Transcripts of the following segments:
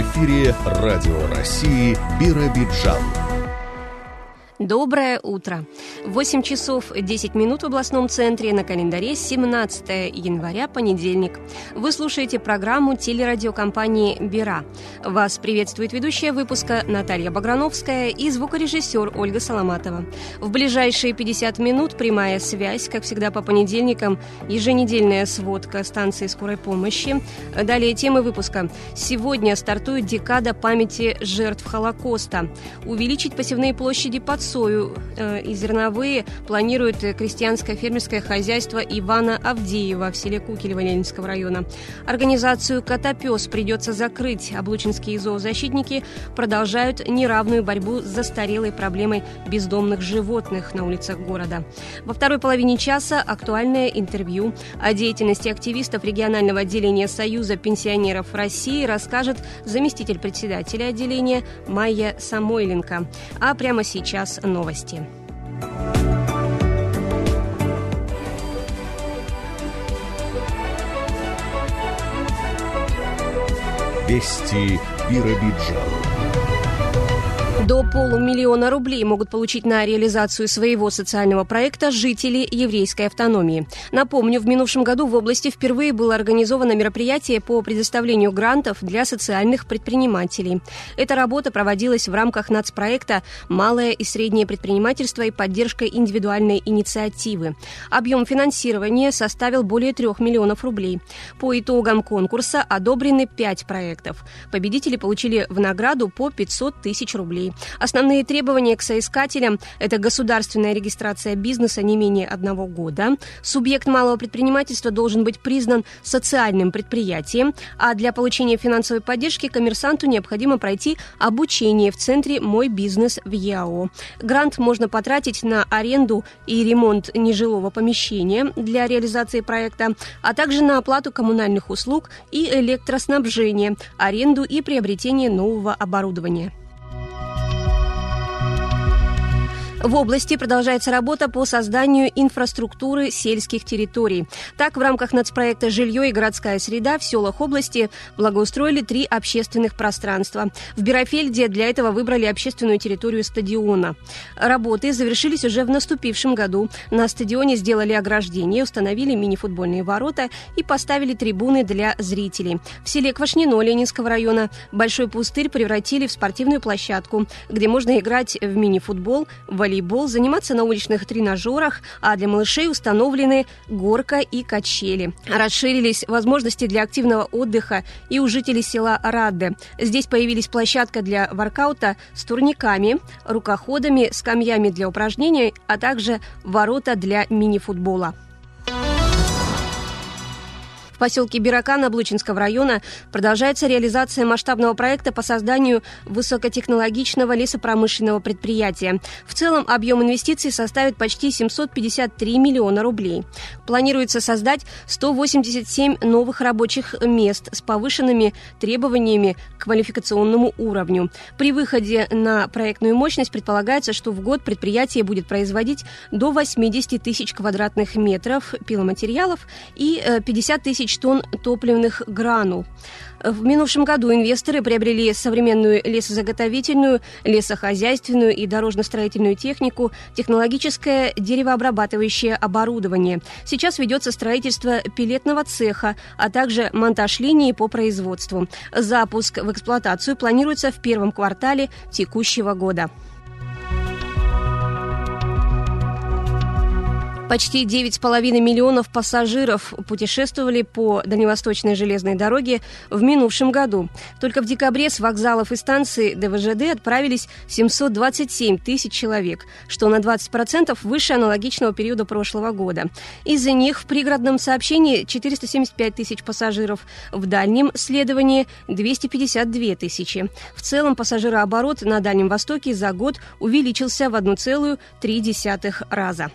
Эфире Радио России Биробиджан. Доброе утро. 8 часов 10 минут в областном центре на календаре 17 января, понедельник. Вы слушаете программу телерадиокомпании «Бира». Вас приветствует ведущая выпуска Наталья Баграновская и звукорежиссер Ольга Соломатова. В ближайшие 50 минут прямая связь, как всегда по понедельникам, еженедельная сводка станции скорой помощи. Далее темы выпуска. Сегодня стартует декада памяти жертв Холокоста. Увеличить посевные площади под сою э, и зерновые планирует крестьянское фермерское хозяйство Ивана Авдеева в селе Кукелево Ленинского района. Организацию «Котопес» придется закрыть. Облучинские зоозащитники продолжают неравную борьбу с застарелой проблемой бездомных животных на улицах города. Во второй половине часа актуальное интервью о деятельности активистов регионального отделения Союза пенсионеров России расскажет заместитель председателя отделения Майя Самойленко. А прямо сейчас новости. Вести Биробиджан. До полумиллиона рублей могут получить на реализацию своего социального проекта жители еврейской автономии. Напомню, в минувшем году в области впервые было организовано мероприятие по предоставлению грантов для социальных предпринимателей. Эта работа проводилась в рамках нацпроекта «Малое и среднее предпринимательство и поддержка индивидуальной инициативы». Объем финансирования составил более трех миллионов рублей. По итогам конкурса одобрены пять проектов. Победители получили в награду по 500 тысяч рублей. Основные требования к соискателям – это государственная регистрация бизнеса не менее одного года. Субъект малого предпринимательства должен быть признан социальным предприятием, а для получения финансовой поддержки коммерсанту необходимо пройти обучение в центре «Мой бизнес» в ЯО. Грант можно потратить на аренду и ремонт нежилого помещения для реализации проекта, а также на оплату коммунальных услуг и электроснабжения, аренду и приобретение нового оборудования. В области продолжается работа по созданию инфраструктуры сельских территорий. Так, в рамках нацпроекта «Жилье и городская среда» в селах области благоустроили три общественных пространства. В Бирофельде для этого выбрали общественную территорию стадиона. Работы завершились уже в наступившем году. На стадионе сделали ограждение, установили мини-футбольные ворота и поставили трибуны для зрителей. В селе Квашнино Ленинского района Большой пустырь превратили в спортивную площадку, где можно играть в мини-футбол, волейбол, волейбол, заниматься на уличных тренажерах, а для малышей установлены горка и качели. Расширились возможности для активного отдыха и у жителей села Радде. Здесь появились площадка для воркаута с турниками, рукоходами, скамьями для упражнений, а также ворота для мини-футбола. В поселке Биракан Облучинского района продолжается реализация масштабного проекта по созданию высокотехнологичного лесопромышленного предприятия. В целом объем инвестиций составит почти 753 миллиона рублей. Планируется создать 187 новых рабочих мест с повышенными требованиями к квалификационному уровню. При выходе на проектную мощность предполагается, что в год предприятие будет производить до 80 тысяч квадратных метров пиломатериалов и 50 э, тысяч тысяч тонн топливных гранул. В минувшем году инвесторы приобрели современную лесозаготовительную, лесохозяйственную и дорожно-строительную технику, технологическое деревообрабатывающее оборудование. Сейчас ведется строительство пилетного цеха, а также монтаж линии по производству. Запуск в эксплуатацию планируется в первом квартале текущего года. Почти 9,5 миллионов пассажиров путешествовали по Дальневосточной железной дороге в минувшем году. Только в декабре с вокзалов и станций ДВЖД отправились 727 тысяч человек, что на 20% выше аналогичного периода прошлого года. Из-за них в пригородном сообщении 475 тысяч пассажиров, в дальнем следовании 252 тысячи. В целом пассажирооборот на Дальнем Востоке за год увеличился в 1,3 раза.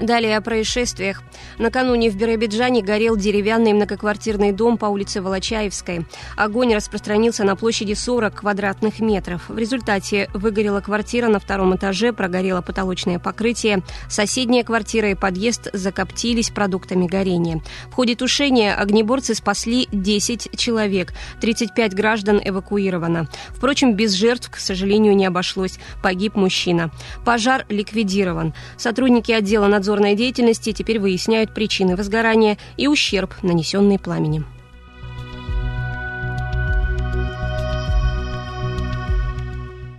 Далее о происшествиях. Накануне в Биробиджане горел деревянный многоквартирный дом по улице Волочаевской. Огонь распространился на площади 40 квадратных метров. В результате выгорела квартира на втором этаже, прогорело потолочное покрытие. Соседняя квартира и подъезд закоптились продуктами горения. В ходе тушения огнеборцы спасли 10 человек. 35 граждан эвакуировано. Впрочем, без жертв, к сожалению, не обошлось. Погиб мужчина. Пожар ликвидирован. Сотрудники отдела надзора надзорной деятельности теперь выясняют причины возгорания и ущерб, нанесенный пламенем.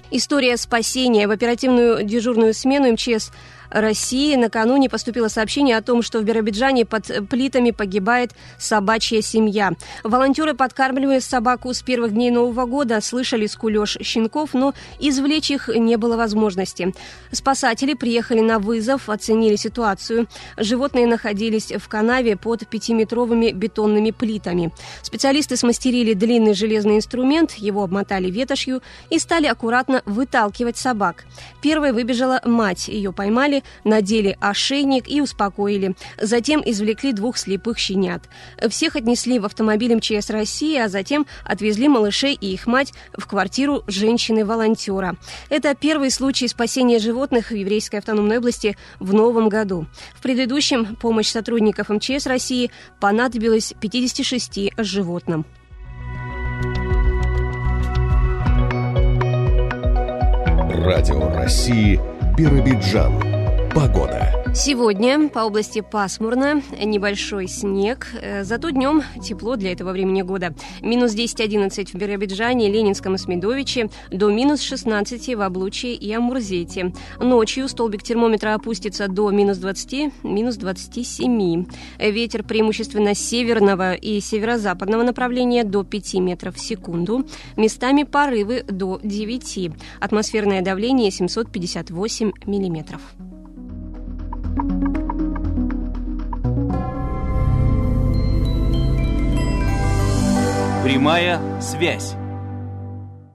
История спасения в оперативную дежурную смену МЧС России накануне поступило сообщение о том, что в Биробиджане под плитами погибает собачья семья. Волонтеры, подкармливая собаку с первых дней Нового года, слышали скулеж щенков, но извлечь их не было возможности. Спасатели приехали на вызов, оценили ситуацию. Животные находились в канаве под пятиметровыми бетонными плитами. Специалисты смастерили длинный железный инструмент, его обмотали ветошью и стали аккуратно выталкивать собак. Первой выбежала мать. Ее поймали, надели ошейник и успокоили. Затем извлекли двух слепых щенят. Всех отнесли в автомобиль МЧС России, а затем отвезли малышей и их мать в квартиру женщины-волонтера. Это первый случай спасения животных в Еврейской автономной области в новом году. В предыдущем помощь сотрудников МЧС России понадобилась 56 животным. Радио России Биробиджан. Погода. Сегодня по области пасмурно, небольшой снег, э, зато днем тепло для этого времени года. Минус 10-11 в Биробиджане, Ленинском и Смедовиче, до минус 16 в Облучье и Амурзете. Ночью столбик термометра опустится до минус 20, минус 27. Ветер преимущественно северного и северо-западного направления до 5 метров в секунду. Местами порывы до 9. Атмосферное давление 758 миллиметров. Прямая связь.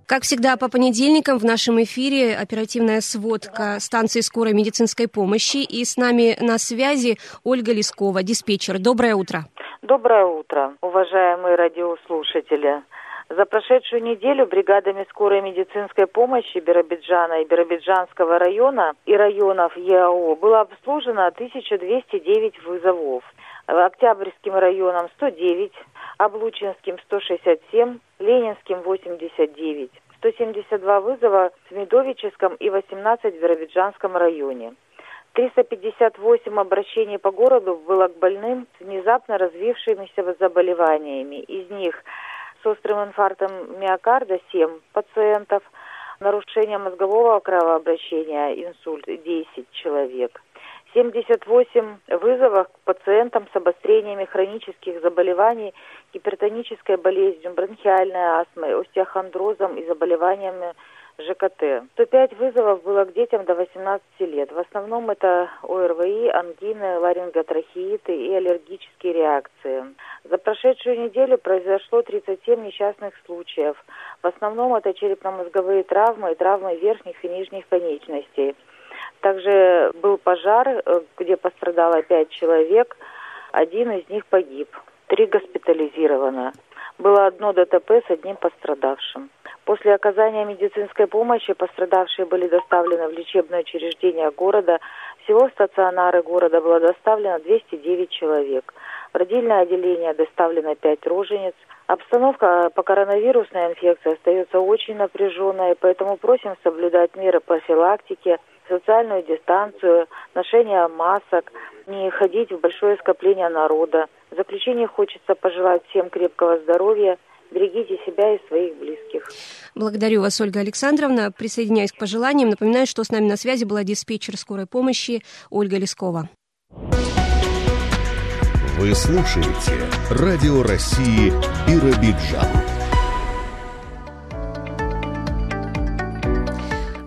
Как всегда, по понедельникам в нашем эфире оперативная сводка станции скорой медицинской помощи. И с нами на связи Ольга Лескова, диспетчер. Доброе утро. Доброе утро, уважаемые радиослушатели. За прошедшую неделю бригадами скорой медицинской помощи Биробиджана и Биробиджанского района и районов ЕАО было обслужено 1209 вызовов. Октябрьским районом 109, Облучинским 167, Ленинским 89. 172 вызова в Медовическом и 18 в Биробиджанском районе. 358 обращений по городу было к больным с внезапно развившимися заболеваниями. Из них с острым инфарктом миокарда 7 пациентов, нарушение мозгового кровообращения, инсульт 10 человек. 78 вызовов к пациентам с обострениями хронических заболеваний, гипертонической болезнью, бронхиальной астмой, остеохондрозом и заболеваниями ЖКТ. 105 вызовов было к детям до 18 лет. В основном это ОРВИ, ангины, ларинготрахеиты и аллергические реакции. За прошедшую неделю произошло 37 несчастных случаев. В основном это черепно-мозговые травмы и травмы верхних и нижних конечностей. Также был пожар, э, где пострадало 5 человек. Один из них погиб. Три госпитализировано. Было одно ДТП с одним пострадавшим. После оказания медицинской помощи пострадавшие были доставлены в лечебное учреждение города. Всего в стационары города было доставлено 209 человек. В родильное отделение доставлено 5 рожениц. Обстановка по коронавирусной инфекции остается очень напряженной, поэтому просим соблюдать меры профилактики, социальную дистанцию, ношение масок, не ходить в большое скопление народа. В заключение хочется пожелать всем крепкого здоровья, Берегите себя и своих близких. Благодарю вас, Ольга Александровна. Присоединяюсь к пожеланиям. Напоминаю, что с нами на связи была диспетчер скорой помощи Ольга Лескова. Вы слушаете Радио России Биробиджан.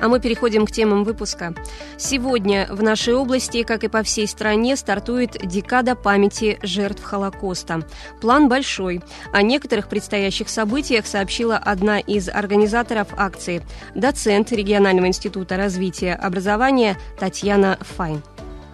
А мы переходим к темам выпуска. Сегодня в нашей области, как и по всей стране, стартует декада памяти жертв Холокоста. План большой. О некоторых предстоящих событиях сообщила одна из организаторов акции, доцент регионального института развития образования Татьяна Файн.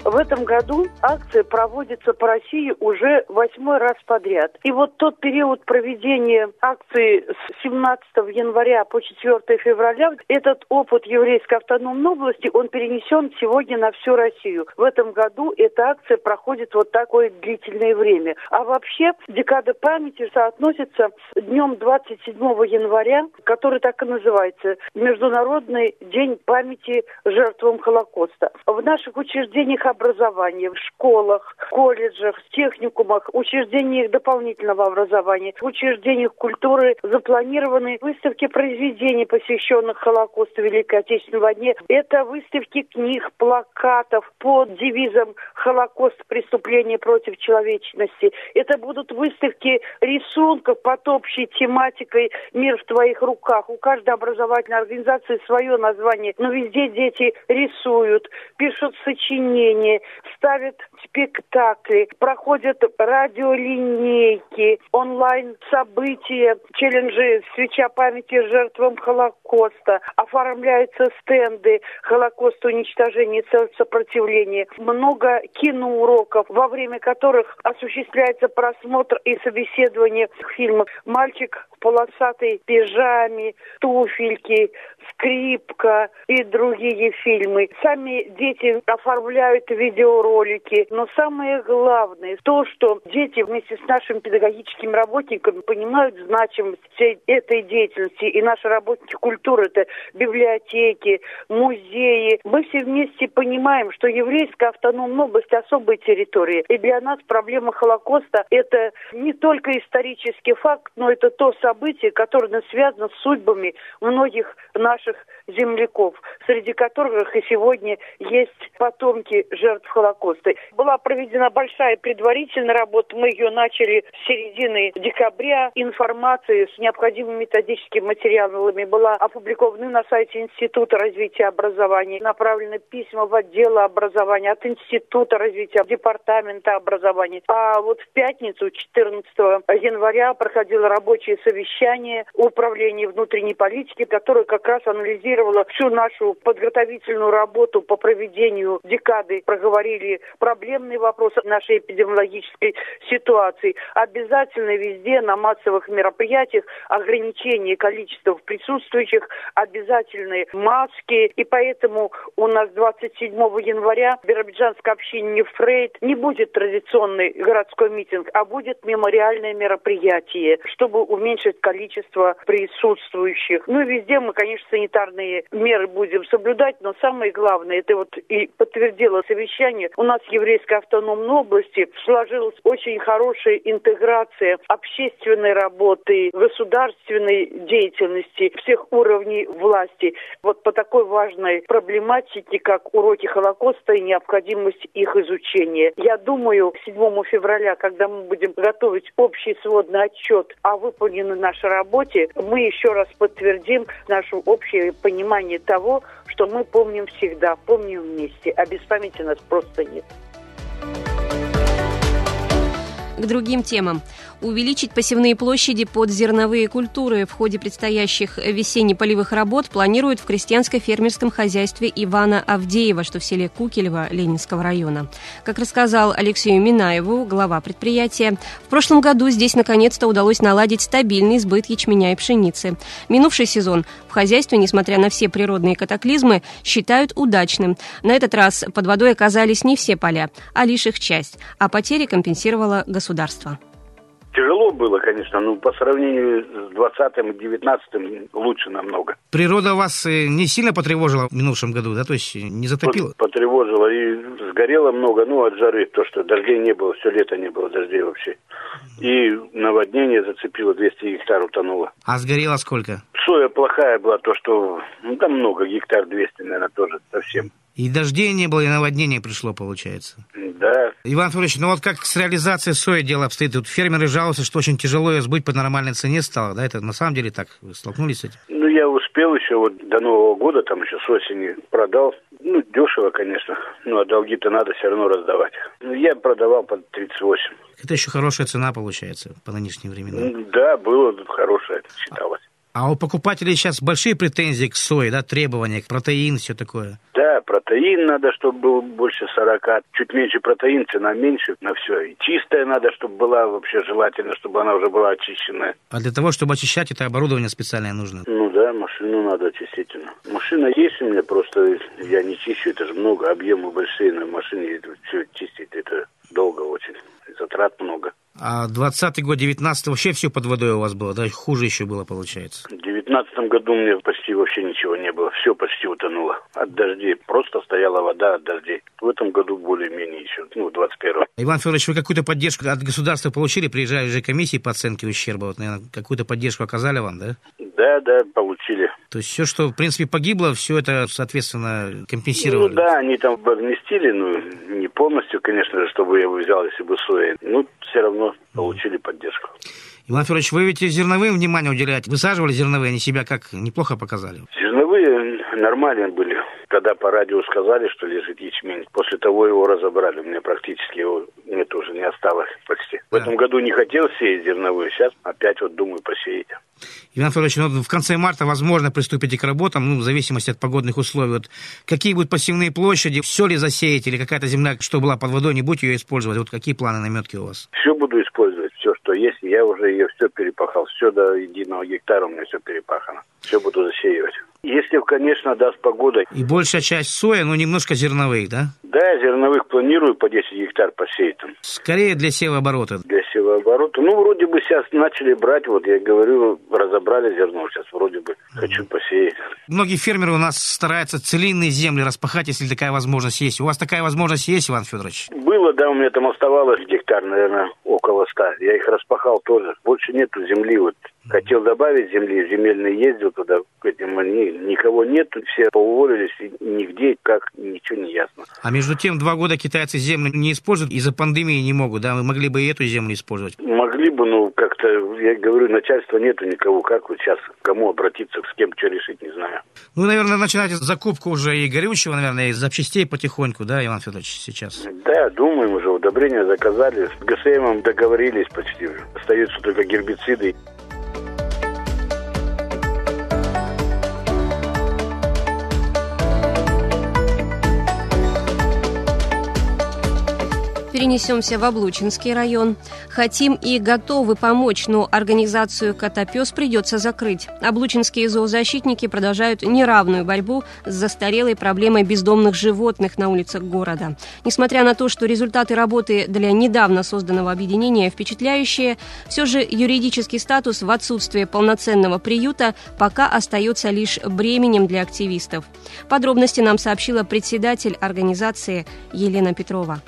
В этом году акция проводится по России уже восьмой раз подряд. И вот тот период проведения акции с 17 января по 4 февраля, этот опыт еврейской автономной области, он перенесен сегодня на всю Россию. В этом году эта акция проходит вот такое длительное время. А вообще декада памяти соотносится с днем 27 января, который так и называется, Международный день памяти жертвам Холокоста. В наших учреждениях образования, в школах, колледжах, техникумах, учреждениях дополнительного образования, учреждениях культуры запланированы выставки произведений, посвященных Холокосту Великой Отечественной войне. Это выставки книг, плакатов под девизом «Холокост. Преступление против человечности». Это будут выставки рисунков под общей тематикой «Мир в твоих руках». У каждой образовательной организации свое название, но везде дети рисуют, пишут сочинения, ставят спектакли, проходят радиолинейки, онлайн-события, челленджи «Свеча памяти жертвам Холокоста», оформляются стенды «Холокост. Уничтожение и сопротивление», много киноуроков, во время которых осуществляется просмотр и собеседование фильмов «Мальчик в полосатой пижаме», «Туфельки», «Скрипка» и другие фильмы. Сами дети оформляют видеоролики, но самое главное то, что дети вместе с нашими педагогическими работниками понимают значимость всей этой деятельности. И наши работники культуры, это библиотеки, музеи. Мы все вместе понимаем, что еврейская автономная область особая территория. И для нас проблема Холокоста – это не только исторический факт, но это то событие, которое связано с судьбами многих наших земляков, среди которых и сегодня есть потомки жертв Холокоста. Была проведена большая предварительная работа, мы ее начали с середины декабря. Информация с необходимыми методическими материалами была опубликована на сайте Института развития образования. Направлены письма в отдел образования от Института развития, Департамента образования. А вот в пятницу, 14 января, проходило рабочее совещание Управления внутренней политики, которое как раз анализировало всю нашу подготовительную работу по проведению декады. Проговорили проблемные вопросы нашей эпидемиологической ситуации. Обязательно везде на массовых мероприятиях ограничение количества присутствующих, обязательные маски. И поэтому у нас 27 января в Биробиджанской общине Фрейд не будет традиционный городской митинг, а будет мемориальное мероприятие, чтобы уменьшить количество присутствующих. Ну и везде мы, конечно, санитарные меры будем соблюдать, но самое главное, это вот и подтвердило совещание, у нас в Еврейской автономной области сложилась очень хорошая интеграция общественной работы, государственной деятельности всех уровней власти. Вот по такой важной проблематике, как уроки Холокоста и необходимость их изучения. Я думаю, 7 февраля, когда мы будем готовить общий сводный отчет о выполненной нашей работе, мы еще раз подтвердим наше общее понимание того, что мы помним всегда, помним вместе, а без памяти нас просто нет. К другим темам увеличить посевные площади под зерновые культуры в ходе предстоящих весенне-полевых работ планируют в крестьянско-фермерском хозяйстве Ивана Авдеева, что в селе Кукелево Ленинского района. Как рассказал Алексею Минаеву, глава предприятия, в прошлом году здесь наконец-то удалось наладить стабильный сбыт ячменя и пшеницы. Минувший сезон в хозяйстве, несмотря на все природные катаклизмы, считают удачным. На этот раз под водой оказались не все поля, а лишь их часть, а потери компенсировало государство. Тяжело было, конечно, но по сравнению с 20-м и 19-м лучше намного. Природа вас э, не сильно потревожила в минувшем году, да? То есть не затопила? Потревожила и сгорело много, ну, от жары, то, что дождей не было, все лето не было дождей вообще. И наводнение зацепило, 200 гектар утонуло. А сгорело сколько? Соя плохая была, то, что, ну, там много, гектар 200, наверное, тоже совсем. И дождей не было, и наводнение пришло, получается. Да. Иван Федорович, ну вот как с реализацией сои дело обстоит? Тут фермеры жалуются, что очень тяжело ее сбыть по нормальной цене стало, да? Это на самом деле так? Вы столкнулись с этим? Ну, я успел еще вот до Нового года, там еще с осени продал. Ну, дешево, конечно. Ну, а долги-то надо все равно раздавать. Ну, я продавал по 38. Это еще хорошая цена получается по нынешним временам. Да, было хорошее, это считалось. А у покупателей сейчас большие претензии к сое, да, требования, к протеин, все такое? Да, протеин надо, чтобы был больше 40. Чуть меньше протеин, цена меньше на все. И чистая надо, чтобы была вообще желательно, чтобы она уже была очищенная. А для того, чтобы очищать, это оборудование специальное нужно? Ну да, машину надо очистительно. Машина есть у меня, просто я не чищу, это же много, объемы большие на машине, все чистить, это долго очень, затрат много. А 20 год, 19 вообще все под водой у вас было, да? Хуже еще было, получается. В 19 году у меня почти вообще ничего не было. Все почти утонуло. От дождей. Просто стояла вода от дождей. В этом году более-менее еще, ну, 21 Иван Федорович, вы какую-то поддержку от государства получили? Приезжали же комиссии по оценке ущерба. Вот, наверное, какую-то поддержку оказали вам, да? Да, да, получили. То есть все, что, в принципе, погибло, все это, соответственно, компенсировали? Ну да, они там возместили, ну, полностью, конечно же, чтобы я его взял, если бы соя. Ну, все равно получили поддержку. Иван Федорович, вы ведь зерновым внимание уделяете. Высаживали зерновые, они себя как неплохо показали? Зерновые нормальные были. Когда по радио сказали, что лежит ячмень, после того его разобрали. У меня практически его нет уже, не осталось почти. В этом году не хотел сеять зерновую, сейчас опять вот думаю посеять. Иван Федорович, ну, в конце марта, возможно, приступите к работам, ну, в зависимости от погодных условий. Вот какие будут посевные площади, все ли засеять, или какая-то земля, что была под водой, не будете ее использовать? Вот какие планы наметки у вас? Все буду использовать, все, что есть. Я уже ее все перепахал, все до единого гектара у меня все перепахано. Все буду засеивать. Если, конечно, даст погода. И большая часть соя, ну, немножко зерновых, да? Да, зерновых планирую по 10 гектар посеять там. Скорее для севооборота. Для севооборота. Ну, вроде бы сейчас начали брать, вот я говорю, разобрали зерно, сейчас вроде бы хочу посеять. Многие фермеры у нас стараются целинные земли распахать, если такая возможность есть. У вас такая возможность есть, Иван Федорович? Было, да, у меня там оставалось гектар, наверное, около ста. Я их распахал тоже. Больше нету земли вот Хотел добавить земли, земельный ездил туда, к этим, ни, никого нет, все поуволились, и нигде, как, ничего не ясно. А между тем, два года китайцы землю не используют, из-за пандемии не могут, да? Мы могли бы и эту землю использовать. Могли бы, но как-то, я говорю, начальства нету никого, как вот сейчас, кому обратиться, с кем что решить, не знаю. Ну, наверное, начинать закупку уже и горючего, наверное, и запчастей потихоньку, да, Иван Федорович, сейчас? Да, думаем уже, удобрения заказали, с ГСМом договорились почти, остаются только гербициды. Перенесемся в Облучинский район. Хотим и готовы помочь, но организацию «Котопес» придется закрыть. Облучинские зоозащитники продолжают неравную борьбу с застарелой проблемой бездомных животных на улицах города. Несмотря на то, что результаты работы для недавно созданного объединения впечатляющие, все же юридический статус в отсутствии полноценного приюта пока остается лишь бременем для активистов. Подробности нам сообщила председатель организации Елена Петрова.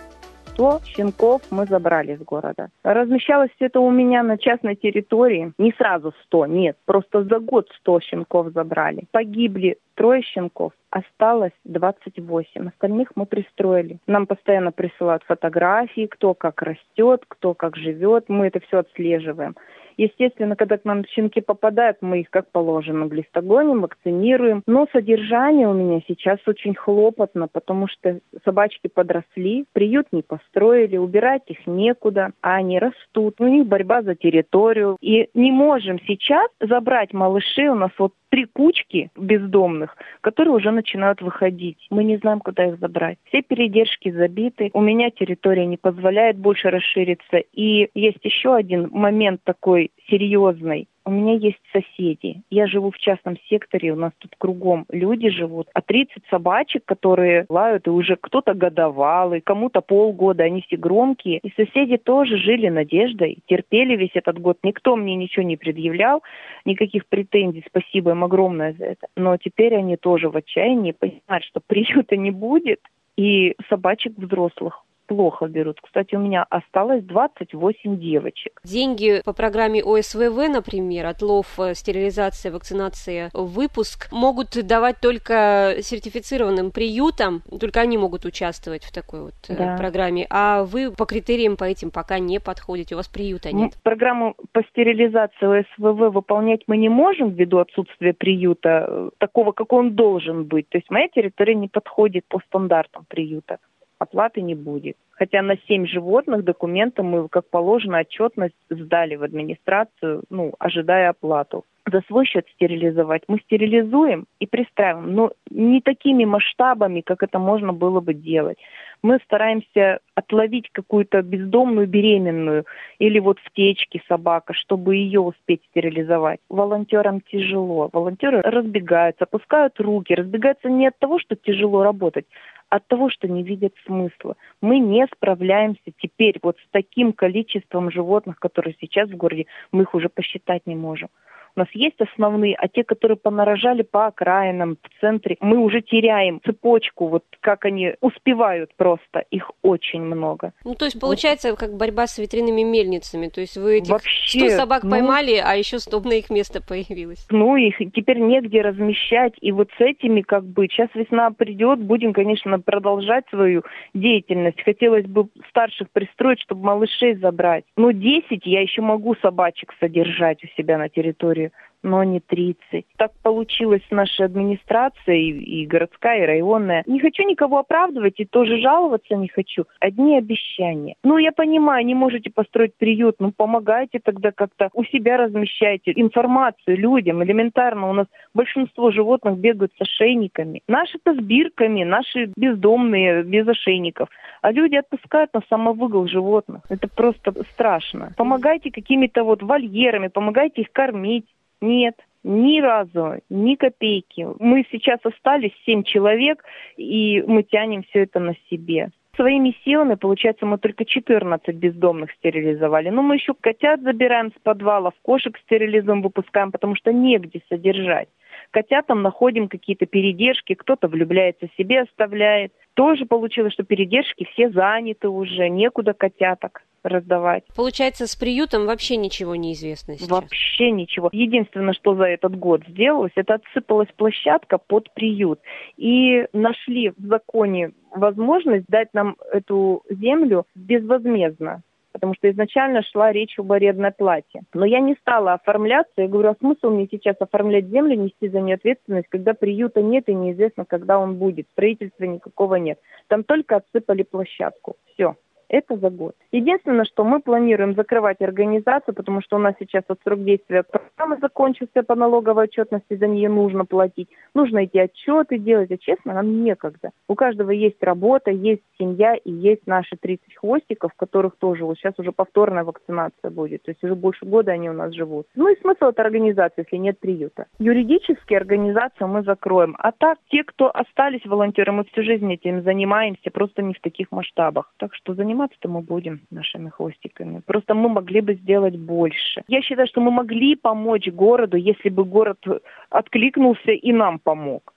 100 щенков мы забрали из города. Размещалось это у меня на частной территории. Не сразу 100, нет, просто за год 100 щенков забрали. Погибли трое щенков, осталось 28. Остальных мы пристроили. Нам постоянно присылают фотографии, кто как растет, кто как живет. Мы это все отслеживаем. Естественно, когда к нам щенки попадают, мы их, как положено, глистогоним, вакцинируем. Но содержание у меня сейчас очень хлопотно, потому что собачки подросли, приют не построили, убирать их некуда, а они растут. У них борьба за территорию. И не можем сейчас забрать малышей. У нас вот три кучки бездомных, которые уже начинают выходить. Мы не знаем, куда их забрать. Все передержки забиты. У меня территория не позволяет больше расшириться. И есть еще один момент такой серьезный у меня есть соседи. Я живу в частном секторе, у нас тут кругом люди живут. А 30 собачек, которые лают, и уже кто-то годовалый, кому-то полгода, они все громкие. И соседи тоже жили надеждой, терпели весь этот год. Никто мне ничего не предъявлял, никаких претензий. Спасибо им огромное за это. Но теперь они тоже в отчаянии понимают, что приюта не будет, и собачек взрослых плохо берут. Кстати, у меня осталось 28 девочек. Деньги по программе ОСВВ, например, отлов, э, стерилизация, вакцинация, выпуск, могут давать только сертифицированным приютам, только они могут участвовать в такой вот э, да. программе, а вы по критериям по этим пока не подходите, у вас приюта нет. Программу по стерилизации ОСВВ выполнять мы не можем ввиду отсутствия приюта, э, такого, как он должен быть. То есть моя территория не подходит по стандартам приюта оплаты не будет. Хотя на семь животных документы мы, как положено, отчетность сдали в администрацию, ну, ожидая оплату. за свой счет стерилизовать. Мы стерилизуем и пристраиваем, но не такими масштабами, как это можно было бы делать. Мы стараемся отловить какую-то бездомную беременную или вот в течке собака, чтобы ее успеть стерилизовать. Волонтерам тяжело. Волонтеры разбегаются, опускают руки, разбегаются не от того, что тяжело работать, от того, что не видят смысла. Мы не справляемся теперь вот с таким количеством животных, которые сейчас в городе, мы их уже посчитать не можем. У нас есть основные, а те, которые понарожали по окраинам, в центре, мы уже теряем цепочку, вот как они успевают просто, их очень много. Ну, то есть получается вот. как борьба с ветряными мельницами, то есть вы этих Вообще, 100 собак ну, поймали, а еще 100 на их место появилось. Ну, их теперь негде размещать, и вот с этими как бы, сейчас весна придет, будем, конечно, продолжать свою деятельность. Хотелось бы старших пристроить, чтобы малышей забрать. Но 10 я еще могу собачек содержать у себя на территории но не 30. Так получилось с нашей администрацией, и городская, и районная. Не хочу никого оправдывать и тоже жаловаться не хочу. Одни обещания. Ну, я понимаю, не можете построить приют, ну, помогайте тогда как-то у себя размещайте информацию людям. Элементарно у нас большинство животных бегают с ошейниками. Наши-то с бирками, наши бездомные, без ошейников. А люди отпускают на самовыгул животных. Это просто страшно. Помогайте какими-то вот вольерами, помогайте их кормить. Нет, ни разу, ни копейки. Мы сейчас остались семь человек, и мы тянем все это на себе. Своими силами, получается, мы только 14 бездомных стерилизовали. Но мы еще котят забираем с подвалов, кошек стерилизуем, выпускаем, потому что негде содержать. Котятам находим какие-то передержки, кто-то влюбляется себе, оставляет. Тоже получилось, что передержки все заняты уже, некуда котяток раздавать. Получается, с приютом вообще ничего не известно сейчас? Вообще ничего. Единственное, что за этот год сделалось, это отсыпалась площадка под приют. И нашли в законе возможность дать нам эту землю безвозмездно потому что изначально шла речь об арендной плате. Но я не стала оформляться. Я говорю, а смысл мне сейчас оформлять землю, нести за нее ответственность, когда приюта нет и неизвестно, когда он будет. Строительства никакого нет. Там только отсыпали площадку. Все. Это за год. Единственное, что мы планируем закрывать организацию, потому что у нас сейчас вот срок действия программы закончился по налоговой отчетности, за нее нужно платить. Нужно эти отчеты делать, а честно, нам некогда. У каждого есть работа, есть семья и есть наши 30 хвостиков, которых тоже вот сейчас уже повторная вакцинация будет. То есть уже больше года они у нас живут. Ну и смысл этой организации, если нет приюта. Юридически организацию мы закроем. А так, те, кто остались волонтеры, мы всю жизнь этим занимаемся, просто не в таких масштабах. Так что занимаемся заниматься-то мы будем нашими хвостиками. Просто мы могли бы сделать больше. Я считаю, что мы могли помочь городу, если бы город откликнулся и нам помог.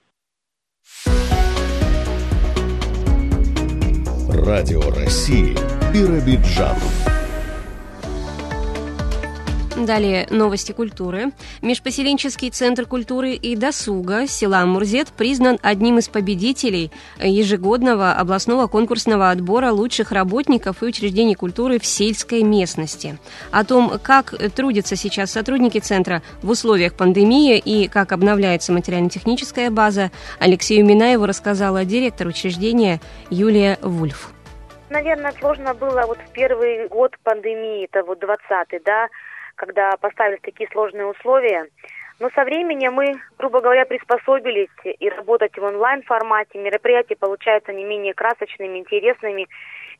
Радио России Биробиджан. Далее новости культуры. Межпоселенческий центр культуры и досуга села Мурзет признан одним из победителей ежегодного областного конкурсного отбора лучших работников и учреждений культуры в сельской местности. О том, как трудятся сейчас сотрудники центра в условиях пандемии и как обновляется материально-техническая база, Алексею Минаеву рассказала директор учреждения Юлия Вульф. Наверное, сложно было вот в первый год пандемии, это вот 20-й, да, когда поставили такие сложные условия. Но со временем мы, грубо говоря, приспособились и работать в онлайн-формате. Мероприятия получаются не менее красочными, интересными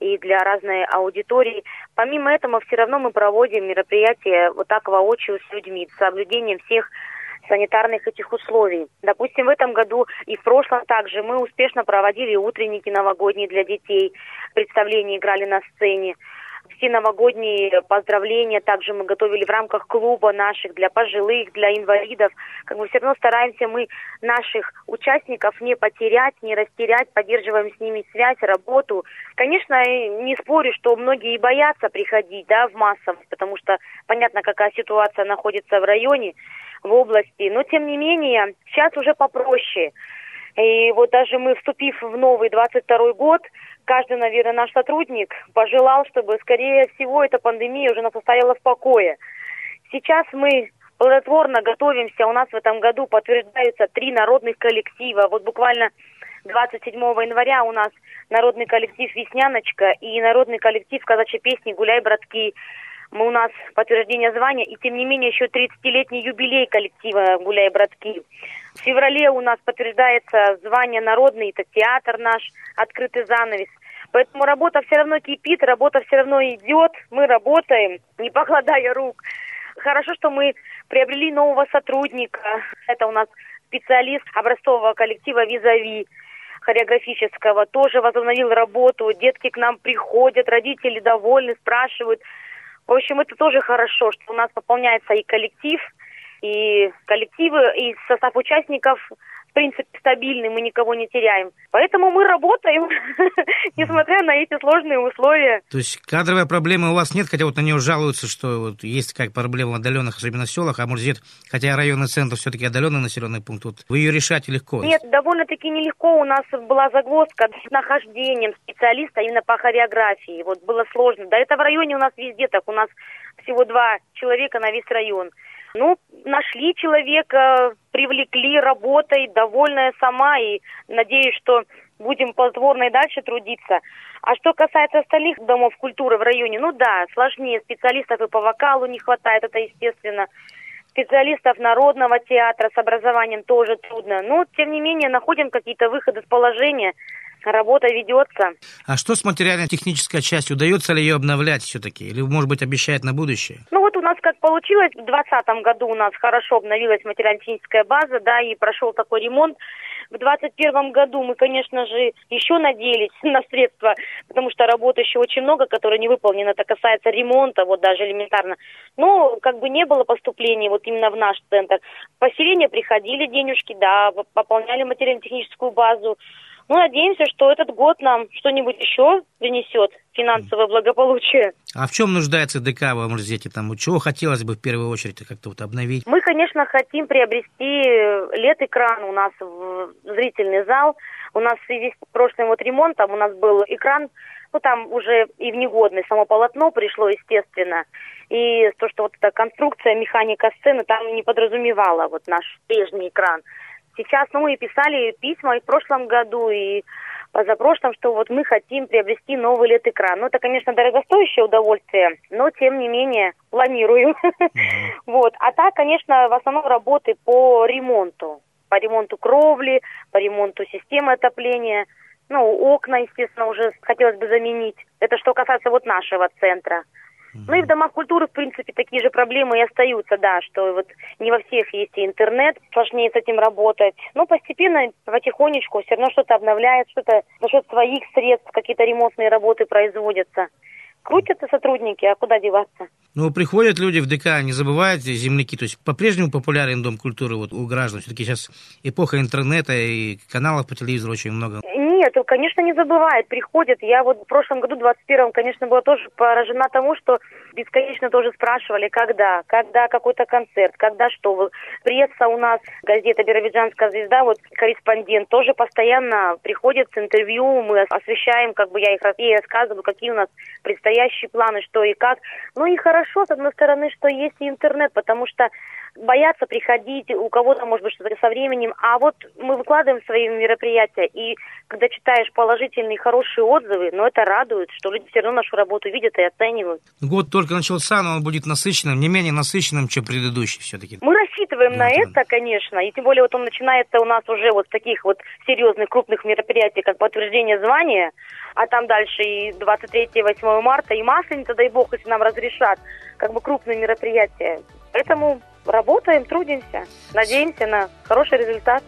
и для разной аудитории. Помимо этого, все равно мы проводим мероприятия вот так воочию с людьми, с соблюдением всех санитарных этих условий. Допустим, в этом году и в прошлом также мы успешно проводили утренники новогодние для детей, представления играли на сцене все новогодние поздравления также мы готовили в рамках клуба наших для пожилых, для инвалидов. Как бы все равно стараемся мы наших участников не потерять, не растерять, поддерживаем с ними связь, работу. Конечно, не спорю, что многие боятся приходить да, в массовость, потому что понятно, какая ситуация находится в районе, в области. Но тем не менее, сейчас уже попроще. И вот даже мы, вступив в новый 22 год, каждый, наверное, наш сотрудник пожелал, чтобы, скорее всего, эта пандемия уже нас оставила в покое. Сейчас мы плодотворно готовимся. У нас в этом году подтверждаются три народных коллектива. Вот буквально 27 января у нас народный коллектив «Весняночка» и народный коллектив казачьей песни «Гуляй, братки». Мы у нас подтверждение звания, и тем не менее еще 30-летний юбилей коллектива «Гуляй, братки». В феврале у нас подтверждается звание народный, это театр наш, открытый занавес. Поэтому работа все равно кипит, работа все равно идет, мы работаем, не покладая рук. Хорошо, что мы приобрели нового сотрудника. Это у нас специалист образцового коллектива «Визави» хореографического, тоже возобновил работу. Детки к нам приходят, родители довольны, спрашивают. В общем, это тоже хорошо, что у нас пополняется и коллектив, и коллективы, и состав участников в принципе, стабильный, мы никого не теряем. Поэтому мы работаем, несмотря на эти сложные условия. То есть кадровая проблема у вас нет, хотя вот на нее жалуются, что вот есть как проблема в отдаленных, особенно селах, а может хотя районный центр все-таки отдаленный населенный пункт, вот вы ее решаете легко? Нет, довольно-таки нелегко. У нас была загвоздка с нахождением специалиста именно по хореографии. Вот было сложно. Да это в районе у нас везде так. У нас всего два человека на весь район. Ну, нашли человека, привлекли работой, довольная сама, и надеюсь, что будем плодотворно и дальше трудиться. А что касается остальных домов культуры в районе, ну да, сложнее, специалистов и по вокалу не хватает, это естественно. Специалистов народного театра с образованием тоже трудно. Но, тем не менее, находим какие-то выходы с положения – Работа ведется. А что с материально-технической частью? Удается ли ее обновлять все-таки? Или, может быть, обещает на будущее? Ну вот у нас как получилось, в 2020 году у нас хорошо обновилась материально-техническая база, да, и прошел такой ремонт. В 2021 году мы, конечно же, еще надеялись на средства, потому что работы еще очень много, которые не выполнены. Это касается ремонта, вот даже элементарно. Но как бы не было поступлений вот именно в наш центр. Поселения приходили денежки, да, пополняли материально-техническую базу. Ну, надеемся, что этот год нам что-нибудь еще принесет финансовое благополучие. А в чем нуждается ДК в Амурзете? Там, чего хотелось бы в первую очередь как-то вот обновить? Мы, конечно, хотим приобрести LED-экран у нас в зрительный зал. У нас в связи с прошлым вот ремонтом у нас был экран, ну там уже и в негодность само полотно пришло, естественно. И то, что вот эта конструкция, механика сцены там не подразумевала вот наш прежний экран. Сейчас, ну, и писали письма и в прошлом году, и позапрошлом, что вот мы хотим приобрести новый LED-экран. Ну, это, конечно, дорогостоящее удовольствие, но, тем не менее, планирую. Вот. А так, конечно, в основном работы по ремонту. По ремонту кровли, по ремонту системы отопления. Ну, окна, естественно, уже хотелось бы заменить. Это что касается вот нашего центра. Ну и в домах культуры, в принципе, такие же проблемы и остаются, да, что вот не во всех есть и интернет, сложнее с этим работать. Но постепенно, потихонечку, все равно что-то обновляет, что-то за счет своих средств, какие-то ремонтные работы производятся. Крутятся сотрудники, а куда деваться? Ну, приходят люди в ДК, не забывайте, земляки, то есть по-прежнему популярен Дом культуры вот у граждан. Все-таки сейчас эпоха интернета и каналов по телевизору очень много. Нет, конечно, не забывает, приходят. Я вот в прошлом году, 21-м, конечно, была тоже поражена тому, что бесконечно тоже спрашивали, когда, когда какой-то концерт, когда что. Пресса у нас, газета «Биробиджанская звезда», вот корреспондент тоже постоянно приходит с интервью, мы освещаем, как бы я их ей рассказываю, какие у нас предстоящие планы, что и как. Ну и хорошо, с одной стороны, что есть и интернет, потому что боятся приходить, у кого-то, может быть, что-то со временем. А вот мы выкладываем свои мероприятия, и когда читаешь положительные, хорошие отзывы, но это радует, что люди все равно нашу работу видят и оценивают. Год только начался, но он будет насыщенным, не менее насыщенным, чем предыдущий все-таки. Мы рассчитываем да, на это, конечно, и тем более вот он начинается у нас уже вот с таких вот серьезных крупных мероприятий, как подтверждение звания, а там дальше и 23 8 марта, и Масленица, дай бог, если нам разрешат, как бы крупные мероприятия. Поэтому работаем, трудимся, надеемся на хороший результат.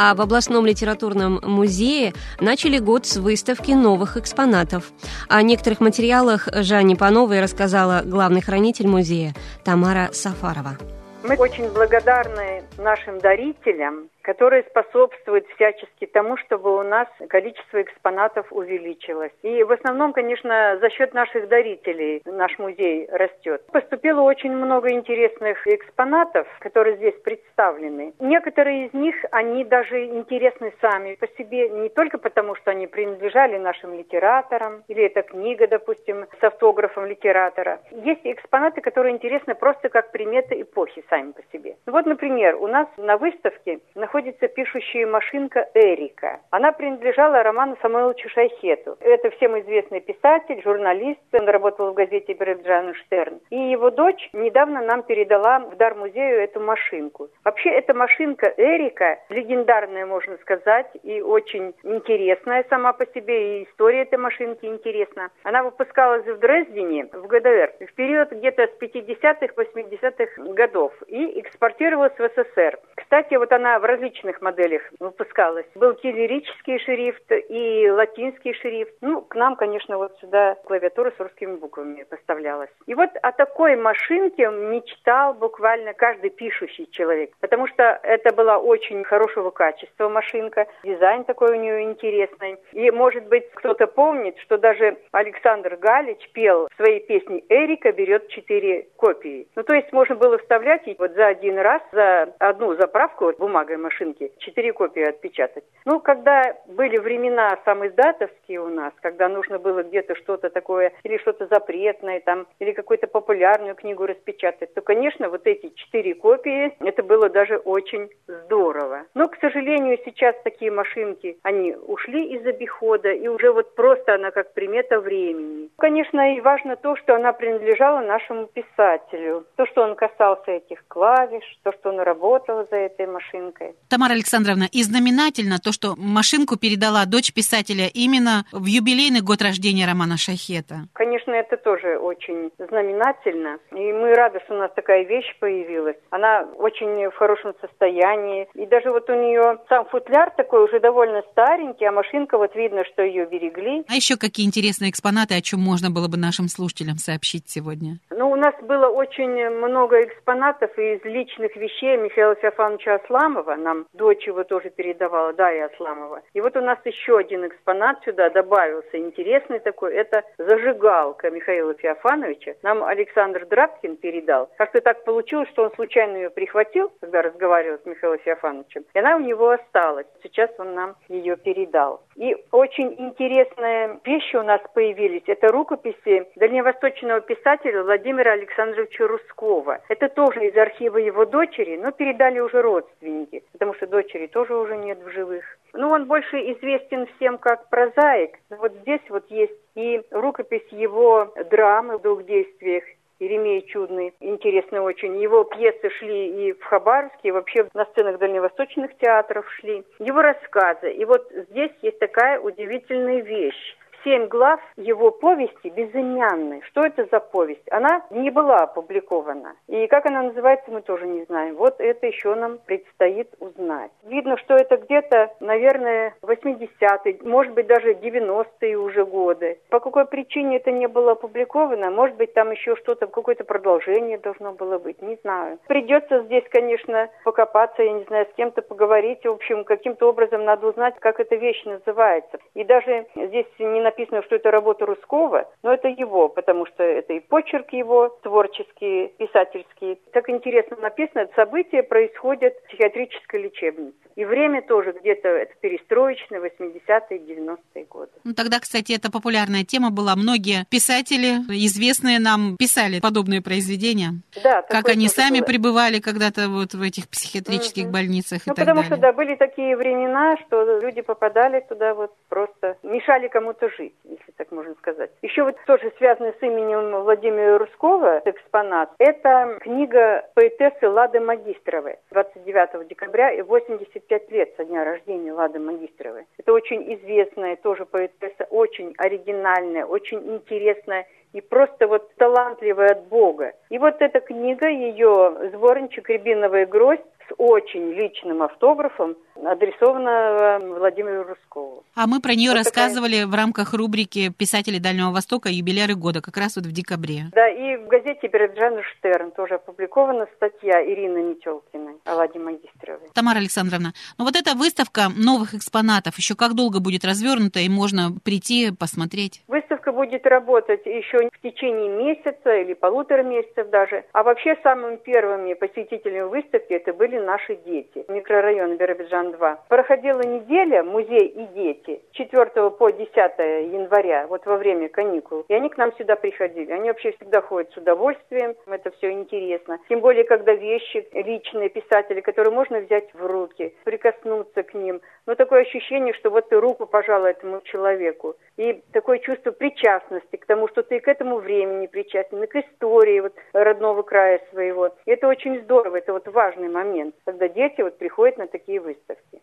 А в областном литературном музее начали год с выставки новых экспонатов. О некоторых материалах Жанне Пановой рассказала главный хранитель музея Тамара Сафарова. Мы очень благодарны нашим дарителям, которые способствуют всячески тому, чтобы у нас количество экспонатов увеличилось. И в основном, конечно, за счет наших дарителей наш музей растет. Поступило очень много интересных экспонатов, которые здесь представлены. Некоторые из них, они даже интересны сами по себе, не только потому, что они принадлежали нашим литераторам, или это книга, допустим, с автографом литератора. Есть экспонаты, которые интересны просто как приметы эпохи сами по себе. Вот, например, у нас на выставке находится находится пишущая машинка Эрика. Она принадлежала Роману Самойловичу Шайхету. Это всем известный писатель, журналист. Он работал в газете Биробиджан Штерн. И его дочь недавно нам передала в дар музею эту машинку. Вообще, эта машинка Эрика легендарная, можно сказать, и очень интересная сама по себе. И история этой машинки интересна. Она выпускалась в Дрездене, в ГДР, в период где-то с 50-х, 80-х годов и экспортировалась в СССР. Кстати, вот она в различных моделях выпускалась. Был кириллический шрифт и латинский шрифт. Ну, к нам, конечно, вот сюда клавиатура с русскими буквами поставлялась. И вот о такой машинке мечтал буквально каждый пишущий человек, потому что это была очень хорошего качества машинка, дизайн такой у нее интересный. И, может быть, кто-то помнит, что даже Александр Галич пел в своей песне «Эрика берет четыре копии». Ну, то есть можно было вставлять вот за один раз, за одну заправку вот, бумагой машинки, четыре копии отпечатать. Ну, когда были времена самоиздатовские у нас, когда нужно было где-то что-то такое, или что-то запретное там, или какую-то популярную книгу распечатать, то, конечно, вот эти четыре копии, это было даже очень здорово. Но, к сожалению, сейчас такие машинки, они ушли из обихода, и уже вот просто она как примета времени. Конечно, и важно то, что она принадлежала нашему писателю. То, что он касался этих клавиш, то, что он работал за этой машинкой. Тамара Александровна, и знаменательно то, что машинку передала дочь писателя именно в юбилейный год рождения Романа Шахета. Конечно, это тоже очень знаменательно. И мы рады, что у нас такая вещь появилась. Она очень в хорошем состоянии. И даже вот у нее сам футляр такой уже довольно старенький, а машинка вот видно, что ее берегли. А еще какие интересные экспонаты, о чем можно было бы нашим слушателям сообщить сегодня? Ну, у нас было очень много экспонатов из личных вещей Михаила Феофановича Асламова. Нам дочь его тоже передавала, да, и Асламова. И вот у нас еще один экспонат сюда добавился, интересный такой. Это зажигалка Михаила Феофановича. Нам Александр Драбкин передал. Как-то так получилось, что он случайно ее прихватил, когда разговаривал с Михаилом Феофановичем. И она у него осталась. Сейчас он нам ее передал. И очень интересные вещи у нас появились. Это рукописи дальневосточного писателя Владимира Александровича Рускова. Это тоже из архива его дочери, но передали уже родственники, потому что дочери тоже уже нет в живых. Ну, он больше известен всем как прозаик. Вот здесь вот есть и рукопись его драмы в двух действиях, Еремей Чудный, интересный очень. Его пьесы шли и в Хабаровске, и вообще на сценах дальневосточных театров шли. Его рассказы. И вот здесь есть такая удивительная вещь семь глав его повести безымянной. Что это за повесть? Она не была опубликована. И как она называется, мы тоже не знаем. Вот это еще нам предстоит узнать. Видно, что это где-то, наверное, 80-е, может быть, даже 90-е уже годы. По какой причине это не было опубликовано? Может быть, там еще что-то, какое-то продолжение должно было быть, не знаю. Придется здесь, конечно, покопаться, я не знаю, с кем-то поговорить. В общем, каким-то образом надо узнать, как эта вещь называется. И даже здесь не написано, что это работа Русского, но это его, потому что это и почерк его творческий, писательский. Так интересно написано, это событие происходит в психиатрической лечебнице. И время тоже где-то это перестроечное, 80-е, 90-е годы. Ну, тогда, кстати, это популярная тема была. Многие писатели, известные нам, писали подобные произведения. Да, как они сами было. пребывали когда-то вот в этих психиатрических угу. больницах ну, и так потому далее. что, да, были такие времена, что люди попадали туда вот просто, мешали кому-то жить, если так можно сказать. Еще вот тоже связанный с именем Владимира Русского экспонат, это книга поэтессы Лады Магистровой 29 декабря и 85 лет со дня рождения Лады Магистровой. Это очень известная тоже поэтесса, очень оригинальная, очень интересная и просто вот талантливая от Бога. И вот эта книга, ее сборничек «Рябиновая гроздь» с очень личным автографом, адресована Владимиру Рускову. А мы про нее вот рассказывали такая... в рамках рубрики «Писатели Дальнего Востока. Юбиляры года», как раз вот в декабре. Да, и в газете «Биробиджан Штерн» тоже опубликована статья Ирины Метелкиной о Ладе Магистровой. Тамара Александровна, ну вот эта выставка новых экспонатов еще как долго будет развернута и можно прийти посмотреть? Выставка будет работать еще в течение месяца или полутора месяцев даже. А вообще самыми первыми посетителями выставки это были наши дети. Микрорайон Биробиджан-2. Проходила неделя «Музей и дети» 4 по 10 января, вот во время каникул. И они к нам сюда приходили. Они вообще всегда ходят с удовольствием. Это все интересно. Тем более, когда вещи личные писатели, которые можно взять в руки, прикоснуться к ним. Но такое ощущение, что вот ты руку пожала этому человеку. И такое чувство причастности к тому, что ты к этому времени причастен, к истории вот родного края своего. И это очень здорово, это вот важный момент, когда дети вот приходят на такие выставки.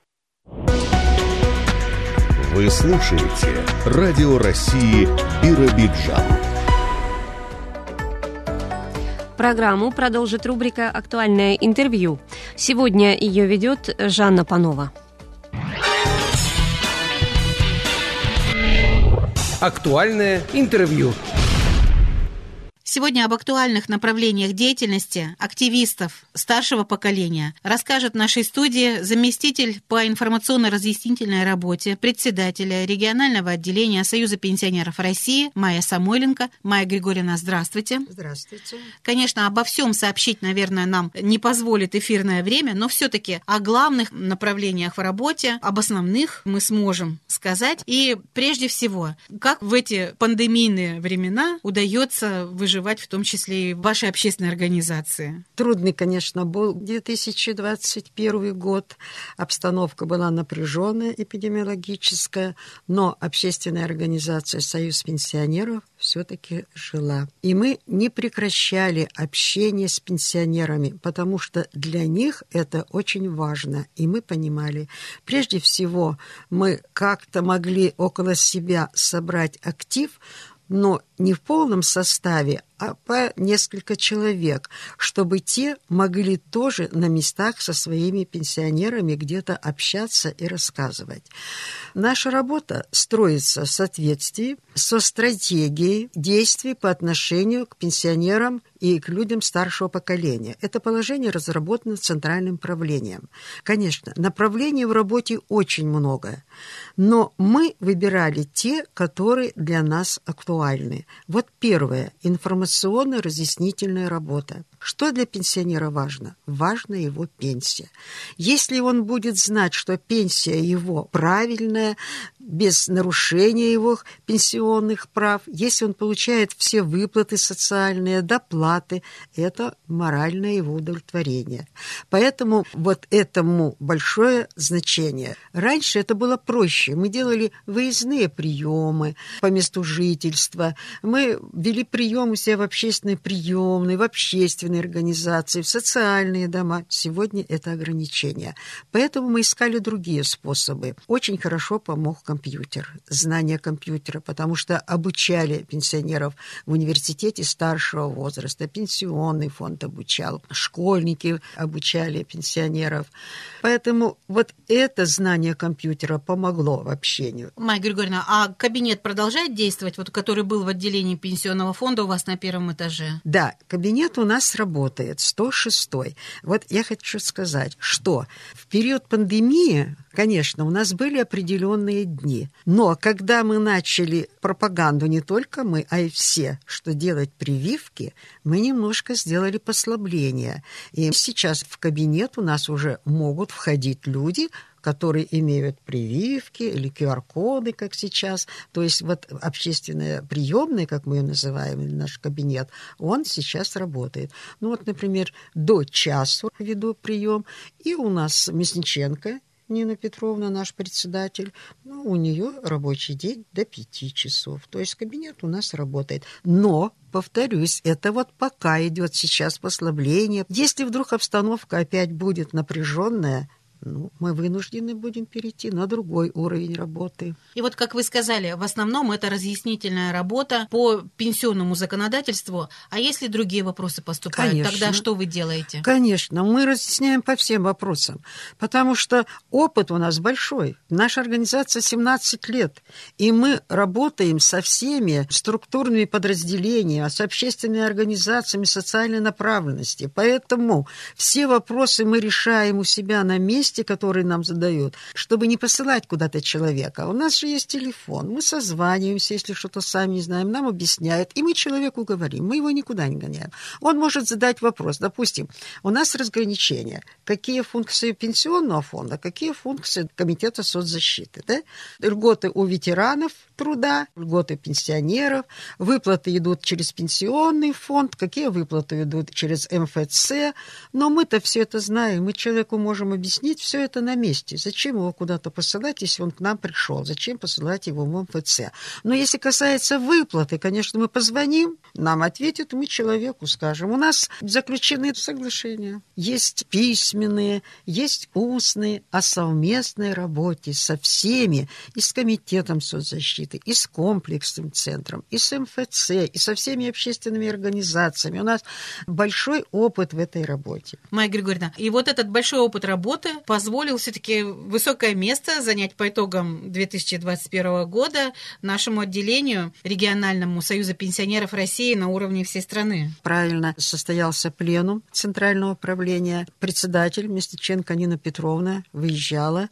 Вы слушаете Радио России Биробиджан. Программу продолжит рубрика «Актуальное интервью». Сегодня ее ведет Жанна Панова. Актуальное интервью. Сегодня об актуальных направлениях деятельности активистов старшего поколения расскажет в нашей студии заместитель по информационно-разъяснительной работе председателя регионального отделения Союза пенсионеров России Майя Самойленко. Майя Григорьевна, здравствуйте. Здравствуйте. Конечно, обо всем сообщить, наверное, нам не позволит эфирное время, но все-таки о главных направлениях в работе, об основных мы сможем сказать. И прежде всего, как в эти пандемийные времена удается выживать выживать, в том числе и вашей общественной организации? Трудный, конечно, был 2021 год. Обстановка была напряженная, эпидемиологическая, но общественная организация «Союз пенсионеров» все-таки жила. И мы не прекращали общение с пенсионерами, потому что для них это очень важно. И мы понимали, прежде всего, мы как-то могли около себя собрать актив, но не в полном составе, а по несколько человек, чтобы те могли тоже на местах со своими пенсионерами где-то общаться и рассказывать. Наша работа строится в соответствии со стратегией действий по отношению к пенсионерам и к людям старшего поколения. Это положение разработано Центральным правлением. Конечно, направлений в работе очень много, но мы выбирали те, которые для нас актуальны. Вот первое – информационно-разъяснительная работа. Что для пенсионера важно? Важна его пенсия. Если он будет знать, что пенсия его правильная, без нарушения его пенсионных прав, если он получает все выплаты социальные, доплаты, это моральное его удовлетворение. Поэтому вот этому большое значение. Раньше это было проще. Мы делали выездные приемы по месту жительства. Мы вели прием у себя в общественной приемной, в общественной общественные организации, в социальные дома. Сегодня это ограничение. Поэтому мы искали другие способы. Очень хорошо помог компьютер, знание компьютера, потому что обучали пенсионеров в университете старшего возраста, пенсионный фонд обучал, школьники обучали пенсионеров. Поэтому вот это знание компьютера помогло в общении. Майя Григорьевна, а кабинет продолжает действовать, вот который был в отделении пенсионного фонда у вас на первом этаже? Да, кабинет у нас работает, 106 -й. Вот я хочу сказать, что в период пандемии, конечно, у нас были определенные дни, но когда мы начали пропаганду, не только мы, а и все, что делать прививки, мы немножко сделали послабление. И сейчас в кабинет у нас уже могут входить люди, которые имеют прививки или QR-коды, как сейчас. То есть вот общественная приемная, как мы ее называем, наш кабинет, он сейчас работает. Ну вот, например, до часу веду прием, и у нас Мясниченко Нина Петровна, наш председатель, ну, у нее рабочий день до пяти часов. То есть кабинет у нас работает. Но повторюсь, это вот пока идет сейчас послабление. Если вдруг обстановка опять будет напряженная, ну, мы вынуждены будем перейти на другой уровень работы. И вот, как вы сказали, в основном это разъяснительная работа по пенсионному законодательству. А если другие вопросы поступают, Конечно. тогда что вы делаете? Конечно, мы разъясняем по всем вопросам, потому что опыт у нас большой. Наша организация 17 лет, и мы работаем со всеми структурными подразделениями, с общественными организациями социальной направленности. Поэтому все вопросы мы решаем у себя на месте, сложности, которые нам задают, чтобы не посылать куда-то человека. У нас же есть телефон, мы созваниваемся, если что-то сами не знаем, нам объясняют, и мы человеку говорим, мы его никуда не гоняем. Он может задать вопрос, допустим, у нас разграничение, какие функции пенсионного фонда, какие функции комитета соцзащиты, да? Льготы у ветеранов труда, льготы пенсионеров, выплаты идут через пенсионный фонд, какие выплаты идут через МФЦ, но мы-то все это знаем, мы человеку можем объяснить все это на месте. Зачем его куда-то посылать, если он к нам пришел? Зачем посылать его в МФЦ? Но если касается выплаты, конечно, мы позвоним, нам ответят, мы человеку скажем. У нас заключены соглашения. Есть письменные, есть устные о совместной работе со всеми, и с Комитетом соцзащиты, и с комплексным центром, и с МФЦ, и со всеми общественными организациями. У нас большой опыт в этой работе. Майя Григорьевна, и вот этот большой опыт работы позволил все-таки высокое место занять по итогам 2021 года нашему отделению региональному Союза пенсионеров России на уровне всей страны. Правильно состоялся пленум Центрального управления. Председатель Местеченко Нина Петровна выезжала.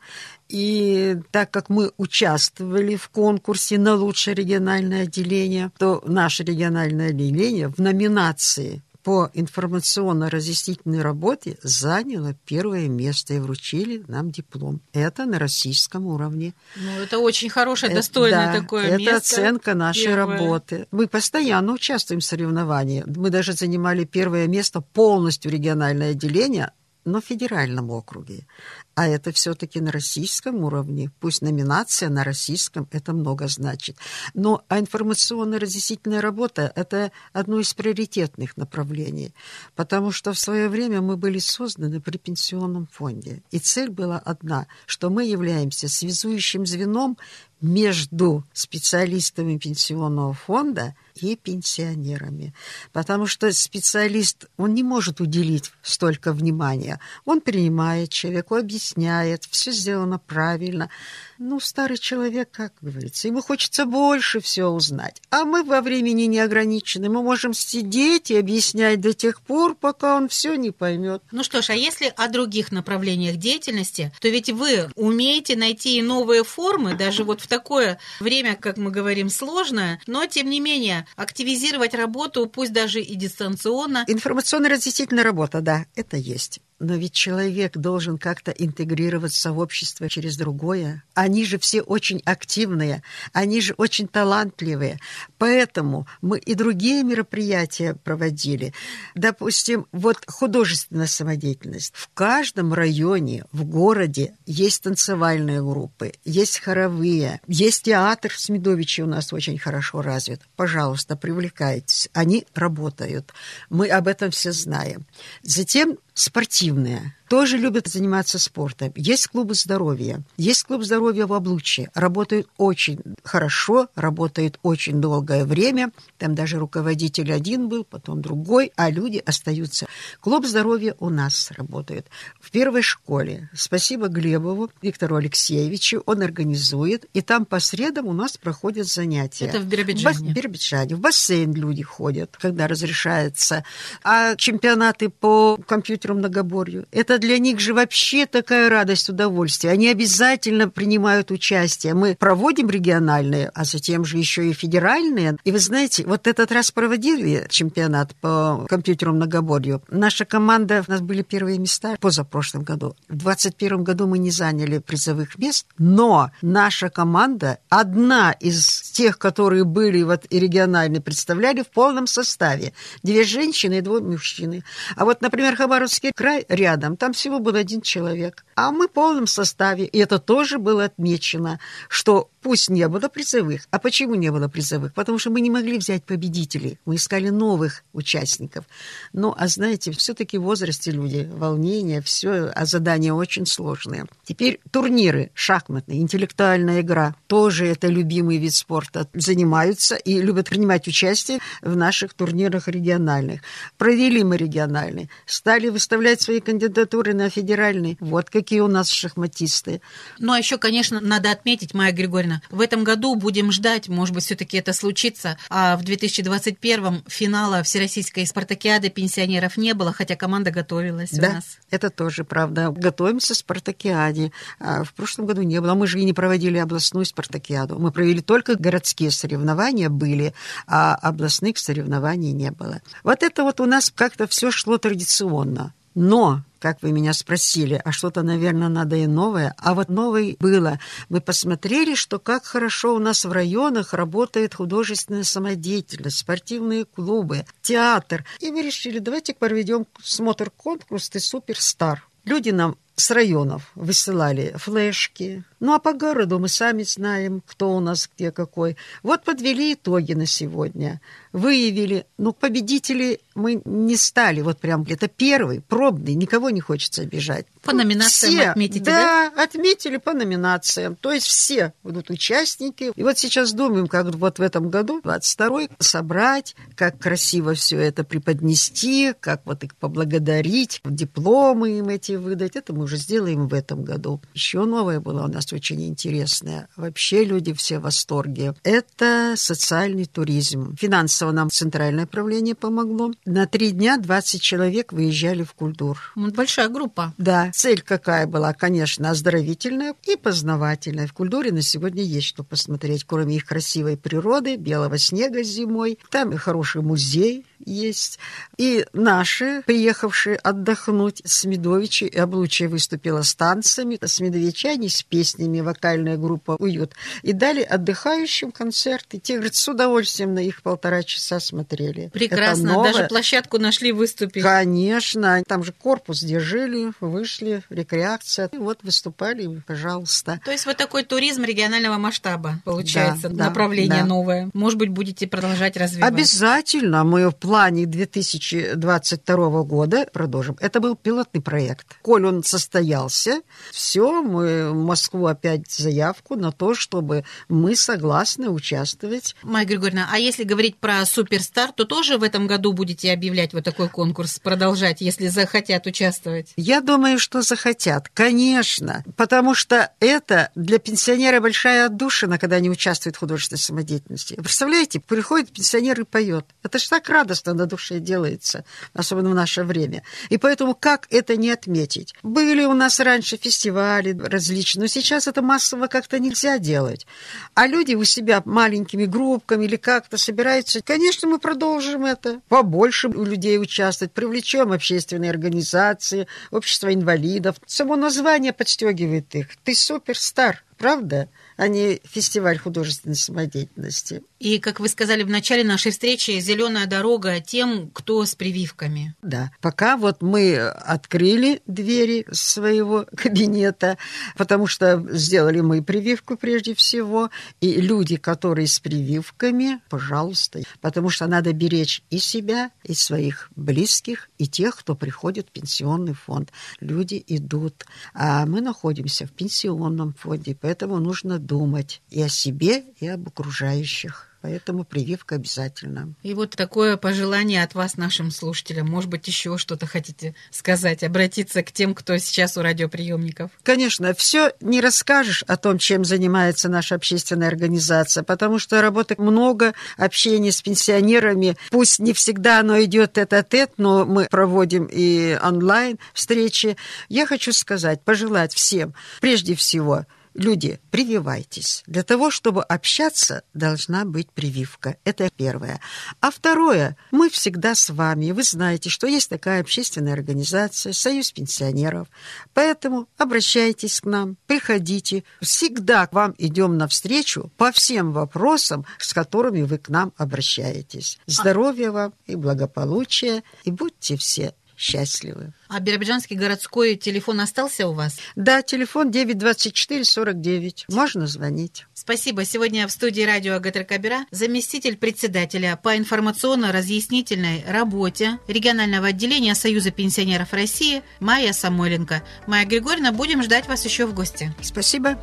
И так как мы участвовали в конкурсе на лучшее региональное отделение, то наше региональное отделение в номинации по информационно-разъяснительной работе заняла первое место и вручили нам диплом. Это на российском уровне. Ну, это очень хорошее, э, достойное это, такое да, место. Это оценка нашей первое. работы. Мы постоянно участвуем в соревнованиях. Мы даже занимали первое место полностью региональное отделение в федеральном округе. А это все-таки на российском уровне. Пусть номинация на российском, это много значит. Но а информационно-разъяснительная работа – это одно из приоритетных направлений, потому что в свое время мы были созданы при пенсионном фонде. И цель была одна, что мы являемся связующим звеном между специалистами пенсионного фонда и пенсионерами. Потому что специалист, он не может уделить столько внимания. Он принимает человеку, объясняет, все сделано правильно. Ну, старый человек, как говорится, ему хочется больше все узнать. А мы во времени не ограничены. Мы можем сидеть и объяснять до тех пор, пока он все не поймет. Ну что ж, а если о других направлениях деятельности, то ведь вы умеете найти и новые формы, даже вот в такое время, как мы говорим, сложное, но тем не менее активизировать работу, пусть даже и дистанционно. Информационно-разъяснительная работа, да, это есть. Но ведь человек должен как-то интегрироваться в общество через другое. Они же все очень активные, они же очень талантливые. Поэтому мы и другие мероприятия проводили. Допустим, вот художественная самодеятельность. В каждом районе, в городе есть танцевальные группы, есть хоровые, есть театр в Смедовиче у нас очень хорошо развит. Пожалуйста, привлекайтесь. Они работают. Мы об этом все знаем. Затем спортивные тоже любят заниматься спортом. Есть клубы здоровья. Есть клуб здоровья в Облучье. Работают очень хорошо, работают очень долгое время. Там даже руководитель один был, потом другой, а люди остаются. Клуб здоровья у нас работает. В первой школе. Спасибо Глебову Виктору Алексеевичу. Он организует. И там по средам у нас проходят занятия. Это в Биробиджане. В Биробиджане. В бассейн люди ходят, когда разрешается. А чемпионаты по компьютеру многоборью. Это для них же вообще такая радость, удовольствие. Они обязательно принимают участие. Мы проводим региональные, а затем же еще и федеральные. И вы знаете, вот этот раз проводили чемпионат по компьютеру многоборью. Наша команда, у нас были первые места позапрошлом году. В 2021 году мы не заняли призовых мест, но наша команда одна из тех, которые были вот и региональные, представляли в полном составе. Две женщины и двое мужчины. А вот, например, Хабаровский край рядом, там всего был один человек. А мы в полном составе. И это тоже было отмечено, что пусть не было призовых. А почему не было призовых? Потому что мы не могли взять победителей. Мы искали новых участников. Ну, а знаете, все-таки в возрасте люди, волнение, все, а задания очень сложные. Теперь турниры шахматные, интеллектуальная игра. Тоже это любимый вид спорта. Занимаются и любят принимать участие в наших турнирах региональных. Провели мы региональные. Стали выставлять свои кандидатуры на федеральный. Вот какие у нас шахматисты. Ну, а еще, конечно, надо отметить, Майя Григорьевна, Григорьевна, в этом году будем ждать, может быть, все-таки это случится, а в 2021 финала Всероссийской спартакиады пенсионеров не было, хотя команда готовилась да, у нас. это тоже правда. Готовимся к спартакиаде. А в прошлом году не было. Мы же и не проводили областную спартакиаду. Мы провели только городские соревнования были, а областных соревнований не было. Вот это вот у нас как-то все шло традиционно. Но как вы меня спросили, а что-то, наверное, надо и новое. А вот новое было. Мы посмотрели, что как хорошо у нас в районах работает художественная самодеятельность, спортивные клубы, театр. И мы решили, давайте проведем смотр конкурс «Ты суперстар». Люди нам с районов высылали флешки. Ну, а по городу мы сами знаем, кто у нас где какой. Вот подвели итоги на сегодня. Выявили. Ну, победители мы не стали. Вот прям это первый, пробный. Никого не хочется обижать. По номинациям все, отметите, да? Да, отметили по номинациям. То есть все будут участники. И вот сейчас думаем, как вот в этом году, 22-й, собрать, как красиво все это преподнести, как вот их поблагодарить, дипломы им эти выдать. Это мы уже сделаем в этом году. Еще новое было у нас очень интересное. Вообще люди все в восторге. Это социальный туризм. Финансово нам Центральное правление помогло. На три дня 20 человек выезжали в культур. Большая группа. Да. Цель какая была? Конечно, оздоровительная и познавательная. В культуре на сегодня есть что посмотреть, кроме их красивой природы, белого снега зимой. Там и хороший музей, есть. И наши, приехавшие отдохнуть с Медовичи, и Облучья выступила с танцами, с медовичане с песнями, вокальная группа «Уют». И дали отдыхающим концерты. Те, говорят, с удовольствием на их полтора часа смотрели. Прекрасно. Даже площадку нашли выступить. Конечно. Там же корпус держали, вышли, рекреация. И вот выступали, пожалуйста. То есть вот такой туризм регионального масштаба, получается, да, направление да. новое. Может быть, будете продолжать развивать? Обязательно. Мы в плане 2022 года продолжим. Это был пилотный проект. Коль он состоялся, все, мы в Москву опять заявку на то, чтобы мы согласны участвовать. Майя Григорьевна, а если говорить про Суперстар, то тоже в этом году будете объявлять вот такой конкурс, продолжать, если захотят участвовать? Я думаю, что захотят, конечно, потому что это для пенсионера большая отдушина, когда они участвуют в художественной самодеятельности. Представляете, приходит пенсионер и поет. Это же так радостно на душе делается, особенно в наше время. И поэтому как это не отметить? Были у нас раньше фестивали различные, но сейчас это массово как-то нельзя делать. А люди у себя маленькими группками или как-то собираются. Конечно, мы продолжим это. Побольше у людей участвовать, привлечем общественные организации, общество инвалидов. Само название подстегивает их. Ты суперстар, правда? а не фестиваль художественной самодеятельности. И, как вы сказали в начале нашей встречи, зеленая дорога тем, кто с прививками. Да. Пока вот мы открыли двери своего кабинета, потому что сделали мы прививку прежде всего, и люди, которые с прививками, пожалуйста, потому что надо беречь и себя, и своих близких, и тех, кто приходит в пенсионный фонд. Люди идут, а мы находимся в пенсионном фонде, поэтому нужно думать и о себе, и об окружающих. Поэтому прививка обязательно. И вот такое пожелание от вас нашим слушателям. Может быть, еще что-то хотите сказать, обратиться к тем, кто сейчас у радиоприемников? Конечно, все не расскажешь о том, чем занимается наша общественная организация, потому что работы много, общения с пенсионерами. Пусть не всегда оно идет тет-а-тет, но мы проводим и онлайн встречи. Я хочу сказать, пожелать всем, прежде всего, Люди, прививайтесь. Для того, чтобы общаться, должна быть прививка. Это первое. А второе, мы всегда с вами. Вы знаете, что есть такая общественная организация, Союз пенсионеров. Поэтому обращайтесь к нам, приходите. Всегда к вам идем навстречу по всем вопросам, с которыми вы к нам обращаетесь. Здоровья вам и благополучия, и будьте все счастливы. А Биробиджанский городской телефон остался у вас? Да, телефон 924-49. Можно звонить. Спасибо. Сегодня в студии радио Агатра Кабира заместитель председателя по информационно-разъяснительной работе регионального отделения Союза пенсионеров России Майя Самойленко. Майя Григорьевна, будем ждать вас еще в гости. Спасибо.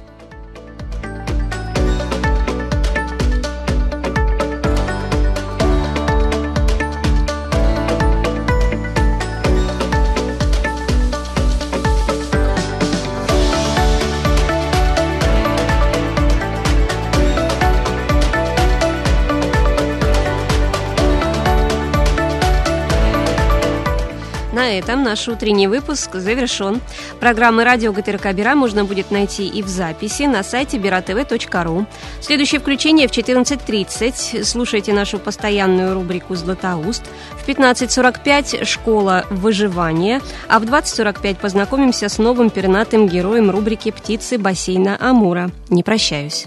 На этом наш утренний выпуск завершен. Программы радио ГТРК Бира можно будет найти и в записи на сайте биратв.ру. Следующее включение в 14.30. Слушайте нашу постоянную рубрику «Златоуст». В 15.45 «Школа выживания», а в 20.45 познакомимся с новым пернатым героем рубрики «Птицы бассейна Амура». Не прощаюсь.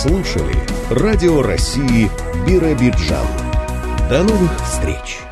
Слушали Радио России Биробиджан. До новых встреч!